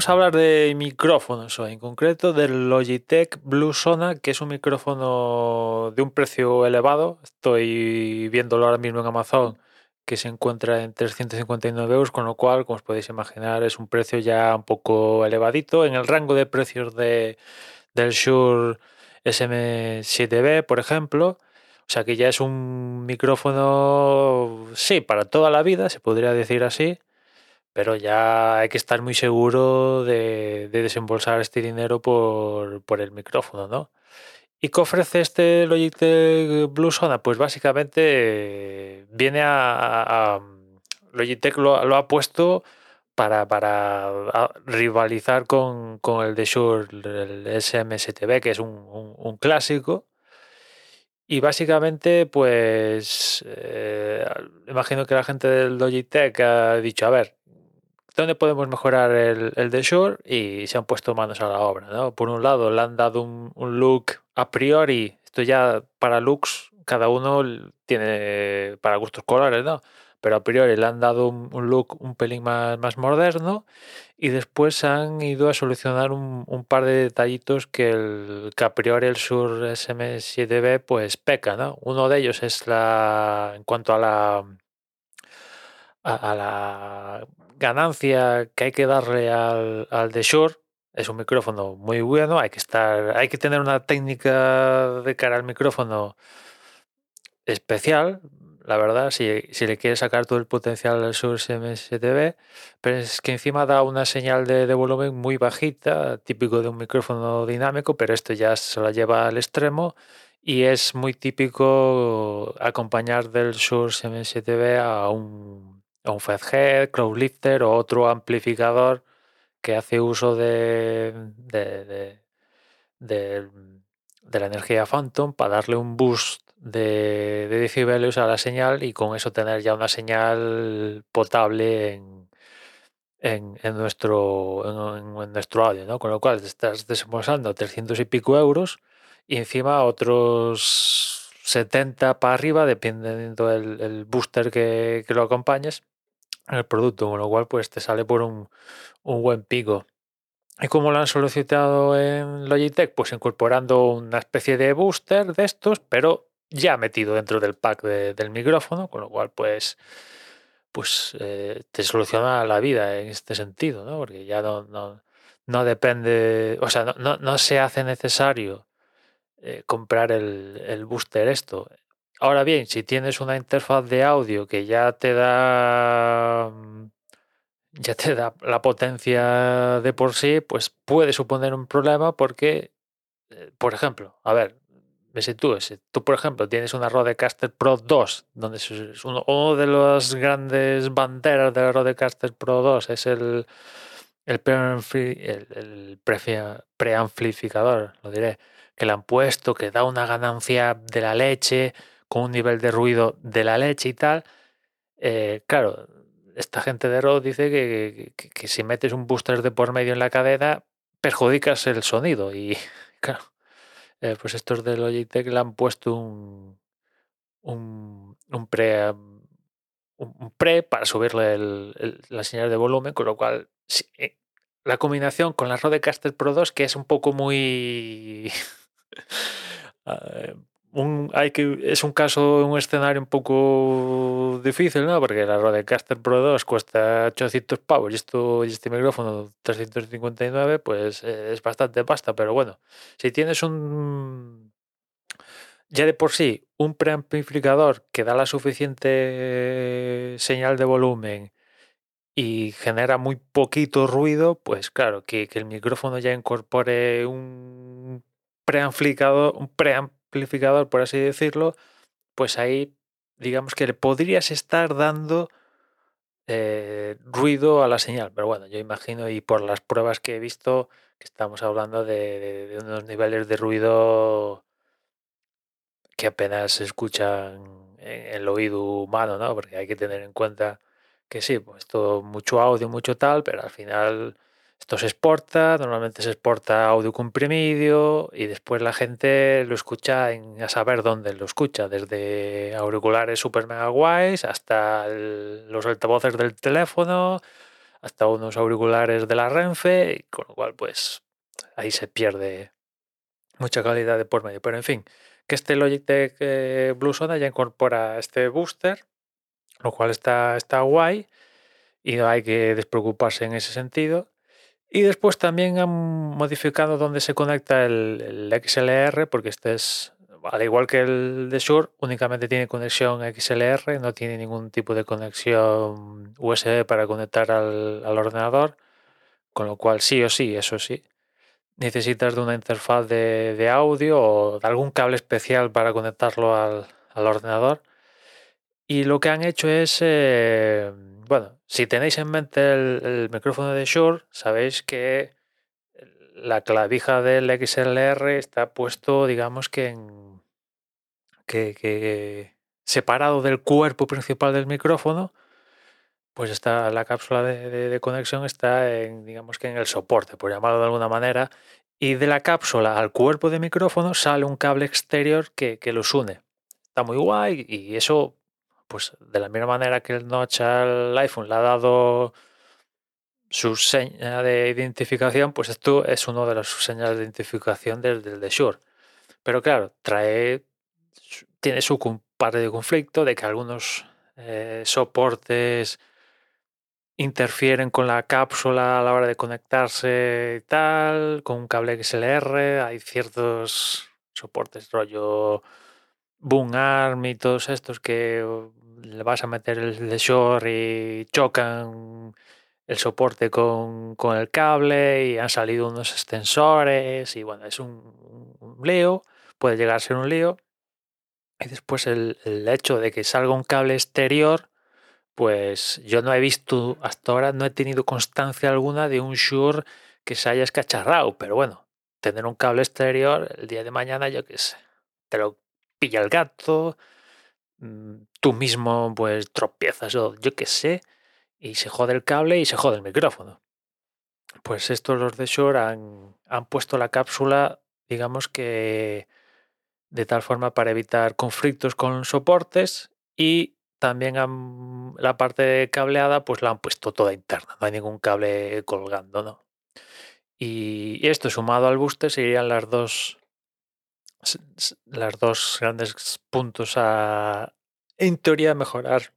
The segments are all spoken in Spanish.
vamos a hablar de micrófonos hoy, en concreto del Logitech Blue Sona, que es un micrófono de un precio elevado. Estoy viéndolo ahora mismo en Amazon, que se encuentra en 359 euros, con lo cual, como os podéis imaginar, es un precio ya un poco elevadito. En el rango de precios de, del Shure SM7B, por ejemplo. O sea que ya es un micrófono, sí, para toda la vida, se podría decir así pero ya hay que estar muy seguro de, desembolsar este dinero por, el micrófono, ¿no? ¿Y qué ofrece este Logitech Blue Sona? Pues básicamente viene a... Logitech lo, ha puesto para, rivalizar con, el de Shure, el SM7B, que es un, clásico. Y básicamente, pues, eh, imagino que la gente del Logitech ha dicho, a ver, dónde podemos mejorar el, el, de Shore y se han puesto manos a la obra. ¿no? Por un lado, le han dado un, look a priori, esto ya para looks, cada uno tiene para gustos colores, ¿no? Pero a priori le han dado un, look un pelín más, más moderno y después han ido a solucionar un, par de detallitos que, el, que a priori el Sur SM7B pues peca, ¿no? Uno de ellos es la en cuanto a la a, la ganancia que hay que darle al, al de Shure es un micrófono muy bueno, hay que estar, hay que tener una técnica de cara al micrófono especial, la verdad, si, si le quieres sacar todo el potencial al Shure SM7B, pero es que encima da una señal de, de, volumen muy bajita, típico de un micrófono dinámico, pero esto ya se la lleva al extremo y es muy típico acompañar del Shure SM7B a un un Fedhead, Crowdlifter o otro amplificador que hace uso de, de, la energía Phantom para darle un boost de, decibelios a la señal y con eso tener ya una señal potable en, en, nuestro, en, nuestro audio, ¿no? Con lo cual estás desembolsando 300 y pico euros y encima otros 70 para arriba, dependiendo del el booster que lo acompañes, el producto, con lo cual pues te sale por un, buen pico. ¿Y cómo lo han solicitado en Logitech? Pues incorporando una especie de booster de estos, pero ya metido dentro del pack del micrófono, con lo cual pues, pues eh, te soluciona la vida en este sentido, ¿no? Porque ya no, no, depende, o sea, no, no, se hace necesario eh, comprar el, el booster esto. Ahora bien, si tienes una interfaz de audio que ya te da mm, ya te da la potencia de por sí, pues puede suponer un problema porque, eh, por ejemplo, a ver, si tú, si tú por ejemplo tienes una Rodecaster Pro 2, donde es uno, de las grandes banderas de la Rodecaster Pro 2 es el, el, el, preamplificador, lo diré, que le han puesto, que da una ganancia de la leche, con un nivel de ruido de la leche y tal, eh, claro, esta gente de Rode dice que, si metes un booster de por medio en la cadena, perjudicas el sonido. Y claro, eh, pues estos de Logitech le han puesto un, un, pre un pre para subirle la señal de volumen, con lo cual eh, la combinación con la Rodecaster Pro 2, que es un poco muy hay que, es un caso, un escenario un poco difícil, ¿no? Porque la Rodecaster Pro 2 cuesta 800 pavos y, esto, y este micrófono 359, pues eh, es bastante pasta. Pero bueno, si tienes un. Ya de por sí, un preamplificador que da la suficiente señal de volumen y genera muy poquito ruido, pues claro, que, que el micrófono ya incorpore un preamplificador, un preamplificador amplificador, por así decirlo, pues ahí digamos que le podrías estar dando eh, ruido a la señal. Pero bueno, yo imagino y por las pruebas que he visto que estamos hablando de, unos niveles de ruido que apenas se escuchan en el oído humano, ¿no? Porque hay que tener en cuenta que sí, pues todo mucho audio, mucho tal, pero al final esto se exporta, normalmente se exporta audio comprimido y después la gente lo escucha a saber dónde lo escucha, desde auriculares super mega guays hasta los altavoces del teléfono, hasta unos auriculares de la Renfe, con lo cual pues ahí se pierde mucha calidad de por medio. Pero en fin, que este Logitech eh, Blue Soda ya incorpora este booster, lo cual está, está guay y no hay que despreocuparse en ese sentido. Y después también han modificado dónde se conecta el, XLR, porque este es, al igual que el de Shure, únicamente tiene conexión XLR, no tiene ningún tipo de conexión USB para conectar al, ordenador, con lo cual sí o sí, eso sí, necesitas de una interfaz de, audio o de algún cable especial para conectarlo al, ordenador. Y lo que han hecho es eh, bueno, si tenéis en mente el, micrófono de Shure, sabéis que la clavija del XLR está puesto, digamos que en. que, separado del cuerpo principal del micrófono, pues está la cápsula de, conexión está en, digamos que en el soporte, por llamarlo de alguna manera, y de la cápsula al cuerpo de micrófono sale un cable exterior que, que los une. Está muy guay y eso pues de la misma manera que el notch al iPhone le ha dado su seña de identificación, pues esto es uno de las señales de identificación del, del de Shure. Pero claro, trae, tiene su parte de conflicto de que algunos eh, soportes interfieren con la cápsula a la hora de conectarse y tal, con un cable XLR, hay ciertos soportes rollo Boom Arm y todos estos que le vas a meter el de short y chocan el soporte con, el cable y han salido unos extensores y bueno, es un, lío, puede llegar a ser un lío. Y después el, hecho de que salga un cable exterior, pues yo no he visto hasta ahora, no he tenido constancia alguna de un Shure que se haya escacharrado, pero bueno, tener un cable exterior el día de mañana, yo qué sé, te lo pilla el gato, Mm, tú mismo pues tropiezas o yo qué sé, y se jode el cable y se jode el micrófono. Pues estos los de Shure han, han puesto la cápsula, digamos que de tal forma para evitar conflictos con soportes y también han, la parte cableada pues la han puesto toda interna, no hay ningún cable colgando, ¿no? Y, esto sumado al booster serían las dos las dos grandes puntos a, en teoría, mejorar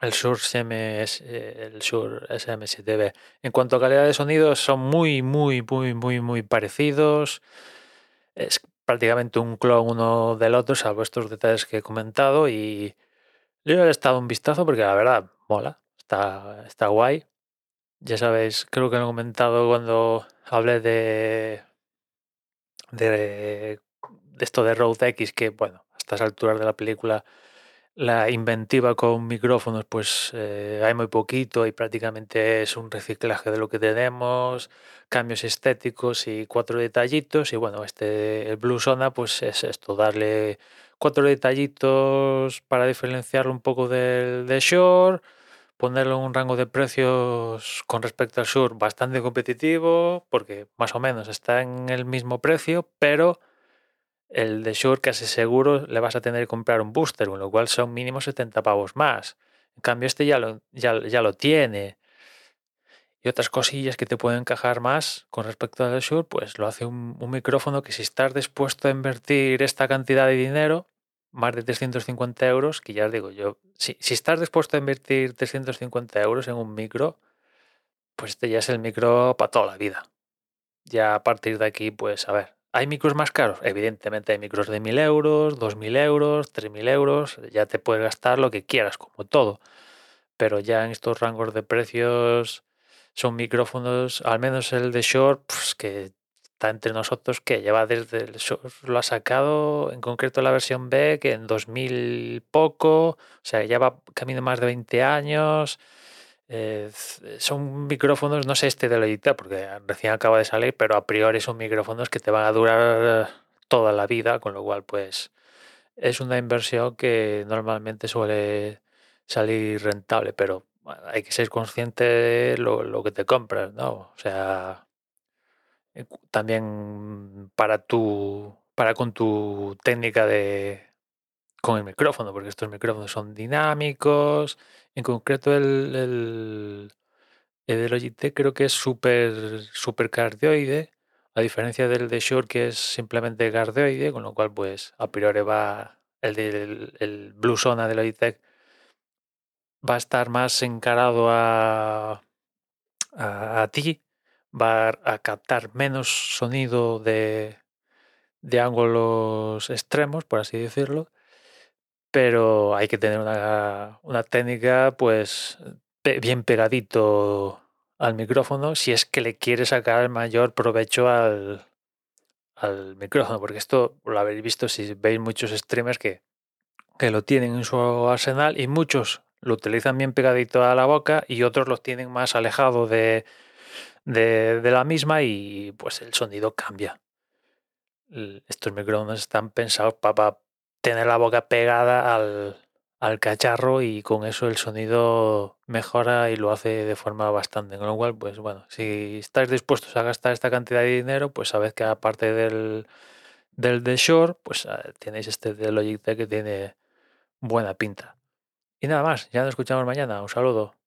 el Shure, SMS, el Shure SM7B. En cuanto a calidad de sonido, son muy, muy, muy, muy, muy parecidos. Es prácticamente un clon uno del otro, salvo estos detalles que he comentado. Y yo he estado un vistazo porque la verdad mola, está, está guay. Ya sabéis, creo que lo he comentado cuando hablé de, de esto de Road X, que bueno, a estas alturas de la película, la inventiva con micrófonos, pues eh, hay muy poquito y prácticamente es un reciclaje de lo que tenemos, cambios estéticos y cuatro detallitos. Y bueno, este el Blue Sona, pues es esto, darle cuatro detallitos para diferenciarlo un poco del de Shore, ponerlo en un rango de precios con respecto al Sur bastante competitivo, porque más o menos está en el mismo precio, pero el de Shure casi seguro le vas a tener que comprar un booster, con lo cual son mínimo 70 pavos más. En cambio, este ya lo, ya, lo tiene. Y otras cosillas que te pueden encajar más con respecto al Shure, pues lo hace un, micrófono que si estás dispuesto a invertir esta cantidad de dinero, más de 350 euros, que ya os digo yo, si, si estás dispuesto a invertir 350 euros en un micro, pues este ya es el micro para toda la vida. Ya a partir de aquí, pues a ver, ¿Hay micros más caros? Evidentemente hay micros de 1.000 euros, 2.000 euros, 3.000 euros, ya te puedes gastar lo que quieras, como todo. Pero ya en estos rangos de precios son micrófonos, al menos el de Short, pues que está entre nosotros, que lleva desde el Short, lo ha sacado, en concreto la versión B, que en 2000 poco, o sea, ya va camino más de 20 años. Eh, son micrófonos, no sé este de Logitech porque recién acaba de salir, pero a priori son micrófonos que te van a durar toda la vida, con lo cual pues es una inversión que normalmente suele salir rentable, pero hay que ser consciente de lo, que te compras, ¿no? O sea, eh, también para tu, para con tu técnica de, con el micrófono, porque estos micrófonos son dinámicos. En concreto, el, El de Logitech creo que es súper super cardioide, a diferencia del de Shure que es simplemente cardioide, con lo cual pues a priori va el del el Blue Sona de Logitech va a estar más encarado a, a, ti, va a captar menos sonido de, de ángulos extremos, por así decirlo, pero hay que tener una, una técnica pues bien pegadito al micrófono si es que le quiere sacar el mayor provecho al, al micrófono, porque esto lo habéis visto si veis muchos streamers que, que lo tienen en su arsenal y muchos lo utilizan bien pegadito a la boca y otros los tienen más alejado de, de, de la misma y pues el sonido cambia. Estos micrófonos están pensados para tener la boca pegada al, al cacharro y con eso el sonido mejora y lo hace de forma bastante. Con lo cual, pues bueno, si estáis dispuestos a gastar esta cantidad de dinero, pues sabed que aparte del, del de Shore, pues ah, tenéis este de Logitech que tiene buena pinta. Y nada más, ya nos escuchamos mañana. Un saludo.